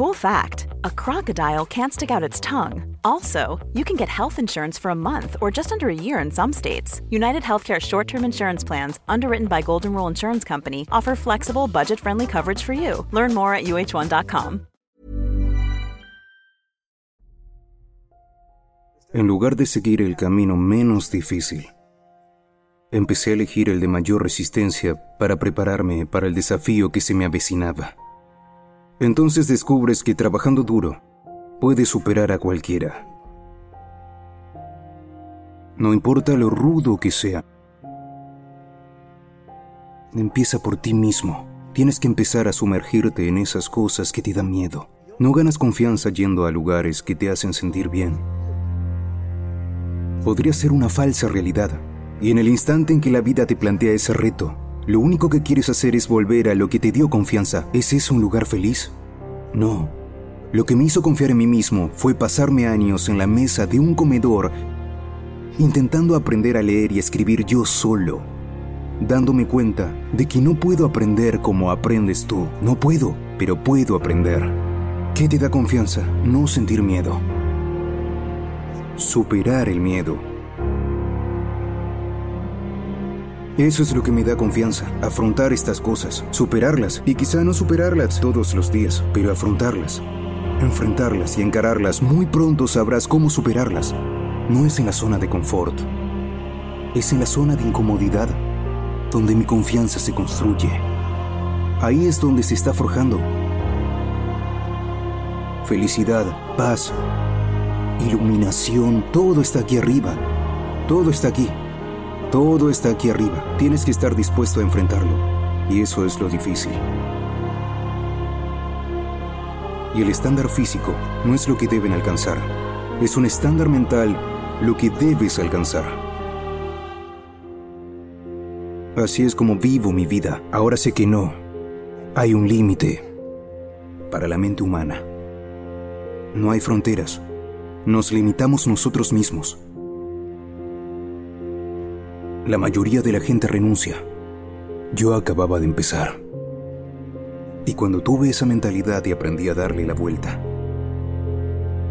Cool fact a crocodile can't stick out its tongue. Also, you can get health insurance for a month or just under a year in some states. United Healthcare short term insurance plans, underwritten by Golden Rule Insurance Company, offer flexible, budget friendly coverage for you. Learn more at uh1.com. En lugar de seguir el camino menos difícil, empecé a elegir el de mayor resistencia para prepararme para el desafío que se me avecinaba. Entonces descubres que trabajando duro puedes superar a cualquiera. No importa lo rudo que sea. Empieza por ti mismo. Tienes que empezar a sumergirte en esas cosas que te dan miedo. No ganas confianza yendo a lugares que te hacen sentir bien. Podría ser una falsa realidad. Y en el instante en que la vida te plantea ese reto, lo único que quieres hacer es volver a lo que te dio confianza. ¿Es eso un lugar feliz? No. Lo que me hizo confiar en mí mismo fue pasarme años en la mesa de un comedor intentando aprender a leer y escribir yo solo, dándome cuenta de que no puedo aprender como aprendes tú. No puedo, pero puedo aprender. ¿Qué te da confianza? No sentir miedo. Superar el miedo. Eso es lo que me da confianza, afrontar estas cosas, superarlas y quizá no superarlas todos los días, pero afrontarlas, enfrentarlas y encararlas. Muy pronto sabrás cómo superarlas. No es en la zona de confort, es en la zona de incomodidad donde mi confianza se construye. Ahí es donde se está forjando. Felicidad, paz, iluminación, todo está aquí arriba. Todo está aquí. Todo está aquí arriba. Tienes que estar dispuesto a enfrentarlo. Y eso es lo difícil. Y el estándar físico no es lo que deben alcanzar. Es un estándar mental lo que debes alcanzar. Así es como vivo mi vida. Ahora sé que no. Hay un límite para la mente humana. No hay fronteras. Nos limitamos nosotros mismos. La mayoría de la gente renuncia. Yo acababa de empezar. Y cuando tuve esa mentalidad y aprendí a darle la vuelta,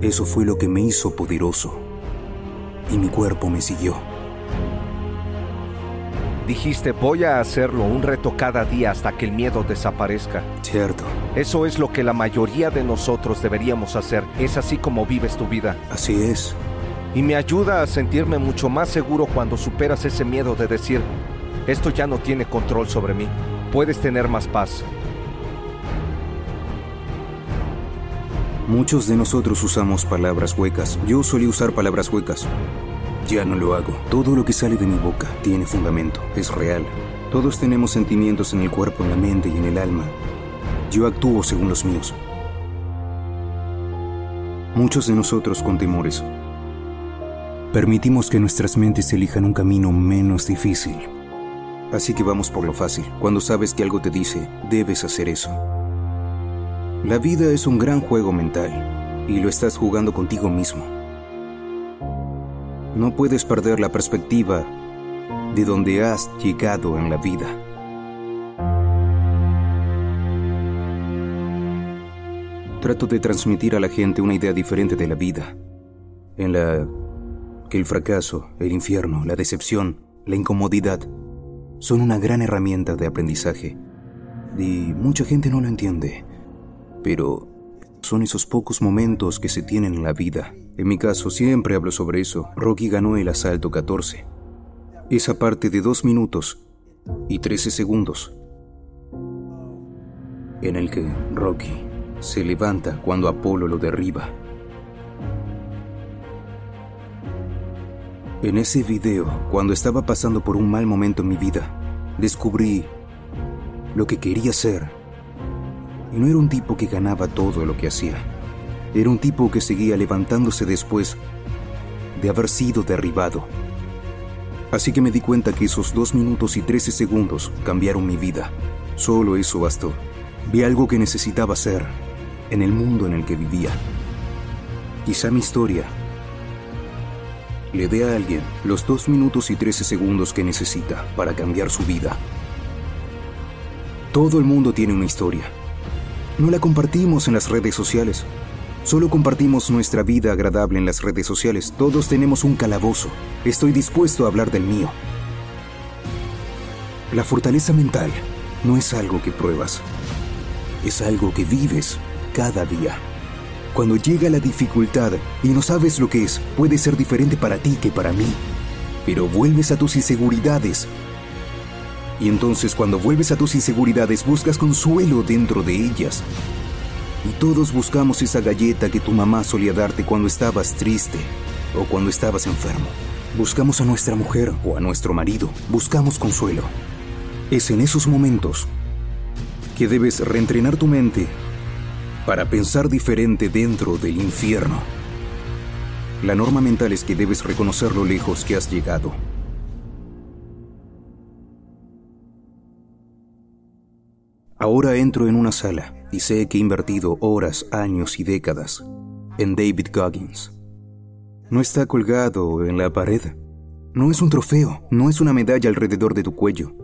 eso fue lo que me hizo poderoso. Y mi cuerpo me siguió. Dijiste, voy a hacerlo un reto cada día hasta que el miedo desaparezca. Cierto. Eso es lo que la mayoría de nosotros deberíamos hacer. Es así como vives tu vida. Así es. Y me ayuda a sentirme mucho más seguro cuando superas ese miedo de decir, esto ya no tiene control sobre mí. Puedes tener más paz. Muchos de nosotros usamos palabras huecas. Yo solía usar palabras huecas. Ya no lo hago. Todo lo que sale de mi boca tiene fundamento, es real. Todos tenemos sentimientos en el cuerpo, en la mente y en el alma. Yo actúo según los míos. Muchos de nosotros con temores. Permitimos que nuestras mentes elijan un camino menos difícil. Así que vamos por lo fácil. Cuando sabes que algo te dice, debes hacer eso. La vida es un gran juego mental y lo estás jugando contigo mismo. No puedes perder la perspectiva de donde has llegado en la vida. Trato de transmitir a la gente una idea diferente de la vida, en la que el fracaso, el infierno, la decepción, la incomodidad son una gran herramienta de aprendizaje. Y mucha gente no lo entiende, pero son esos pocos momentos que se tienen en la vida. En mi caso siempre hablo sobre eso. Rocky ganó el asalto 14. Esa parte de dos minutos y 13 segundos en el que Rocky se levanta cuando Apolo lo derriba. En ese video, cuando estaba pasando por un mal momento en mi vida, descubrí lo que quería ser Y no era un tipo que ganaba todo lo que hacía. Era un tipo que seguía levantándose después de haber sido derribado. Así que me di cuenta que esos dos minutos y trece segundos cambiaron mi vida. Solo eso bastó. Vi algo que necesitaba hacer en el mundo en el que vivía. Quizá mi historia le dé a alguien los dos minutos y trece segundos que necesita para cambiar su vida. Todo el mundo tiene una historia. No la compartimos en las redes sociales. Solo compartimos nuestra vida agradable en las redes sociales. Todos tenemos un calabozo. Estoy dispuesto a hablar del mío. La fortaleza mental no es algo que pruebas. Es algo que vives cada día. Cuando llega la dificultad y no sabes lo que es, puede ser diferente para ti que para mí. Pero vuelves a tus inseguridades. Y entonces cuando vuelves a tus inseguridades buscas consuelo dentro de ellas. Y todos buscamos esa galleta que tu mamá solía darte cuando estabas triste o cuando estabas enfermo. Buscamos a nuestra mujer o a nuestro marido. Buscamos consuelo. Es en esos momentos que debes reentrenar tu mente para pensar diferente dentro del infierno. La norma mental es que debes reconocer lo lejos que has llegado. Ahora entro en una sala y sé que he invertido horas, años y décadas en David Goggins. No está colgado en la pared. No es un trofeo, no es una medalla alrededor de tu cuello.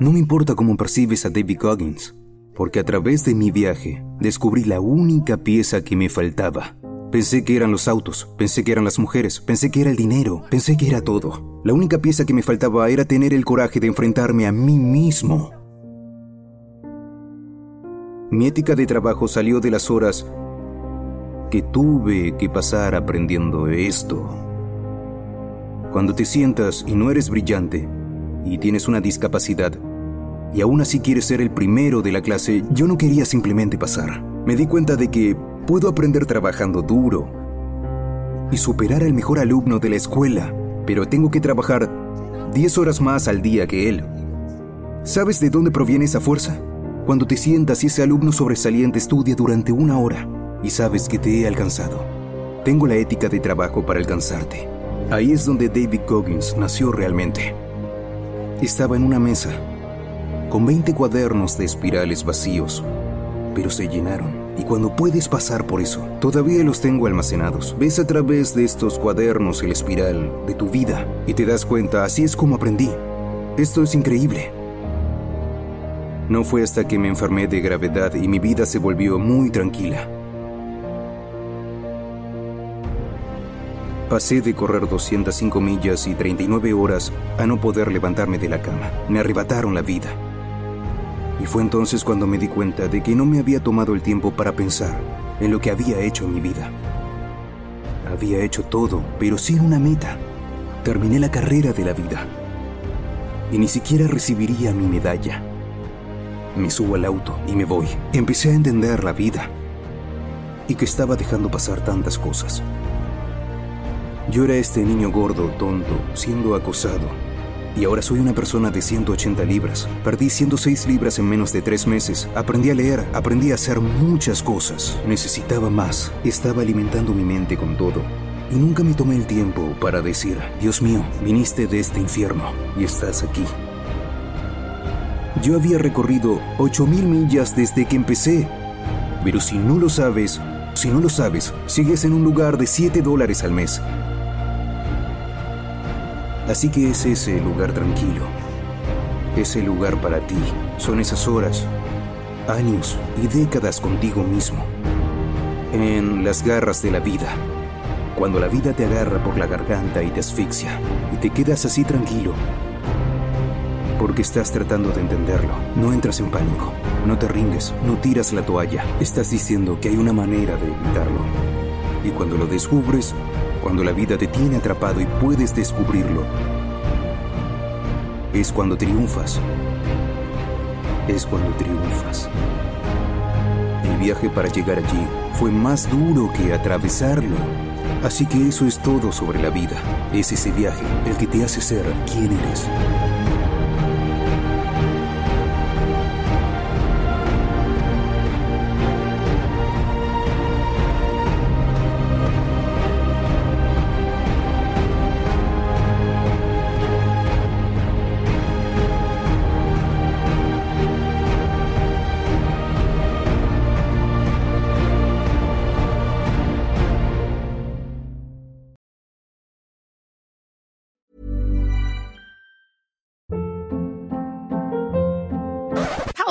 No me importa cómo percibes a David Goggins porque a través de mi viaje descubrí la única pieza que me faltaba. Pensé que eran los autos, pensé que eran las mujeres, pensé que era el dinero, pensé que era todo. La única pieza que me faltaba era tener el coraje de enfrentarme a mí mismo. Mi ética de trabajo salió de las horas que tuve que pasar aprendiendo esto. Cuando te sientas y no eres brillante y tienes una discapacidad, y aún así quieres ser el primero de la clase, yo no quería simplemente pasar. Me di cuenta de que puedo aprender trabajando duro y superar al mejor alumno de la escuela, pero tengo que trabajar 10 horas más al día que él. ¿Sabes de dónde proviene esa fuerza? Cuando te sientas y ese alumno sobresaliente estudia durante una hora y sabes que te he alcanzado. Tengo la ética de trabajo para alcanzarte. Ahí es donde David Goggins nació realmente. Estaba en una mesa con 20 cuadernos de espirales vacíos, pero se llenaron. Y cuando puedes pasar por eso, todavía los tengo almacenados. Ves a través de estos cuadernos el espiral de tu vida y te das cuenta, así es como aprendí. Esto es increíble. No fue hasta que me enfermé de gravedad y mi vida se volvió muy tranquila. Pasé de correr 205 millas y 39 horas a no poder levantarme de la cama. Me arrebataron la vida. Y fue entonces cuando me di cuenta de que no me había tomado el tiempo para pensar en lo que había hecho en mi vida. Había hecho todo, pero sin una meta. Terminé la carrera de la vida. Y ni siquiera recibiría mi medalla. Me subo al auto y me voy. Empecé a entender la vida. Y que estaba dejando pasar tantas cosas. Yo era este niño gordo, tonto, siendo acosado, y ahora soy una persona de 180 libras. Perdí 106 libras en menos de tres meses. Aprendí a leer, aprendí a hacer muchas cosas. Necesitaba más. Estaba alimentando mi mente con todo. Y nunca me tomé el tiempo para decir, Dios mío, viniste de este infierno y estás aquí. Yo había recorrido 8.000 millas desde que empecé. Pero si no lo sabes, si no lo sabes, sigues en un lugar de 7 dólares al mes Así que es ese lugar tranquilo. Ese lugar para ti. Son esas horas, años y décadas contigo mismo. En las garras de la vida. Cuando la vida te agarra por la garganta y te asfixia. Y te quedas así tranquilo. Porque estás tratando de entenderlo. No entras en pánico. No te rindes. No tiras la toalla. Estás diciendo que hay una manera de evitarlo. Y cuando lo descubres, cuando la vida te tiene atrapado y puedes descubrirlo, es cuando triunfas. Es cuando triunfas. El viaje para llegar allí fue más duro que atravesarlo. Así que eso es todo sobre la vida. Es ese viaje el que te hace ser quien eres.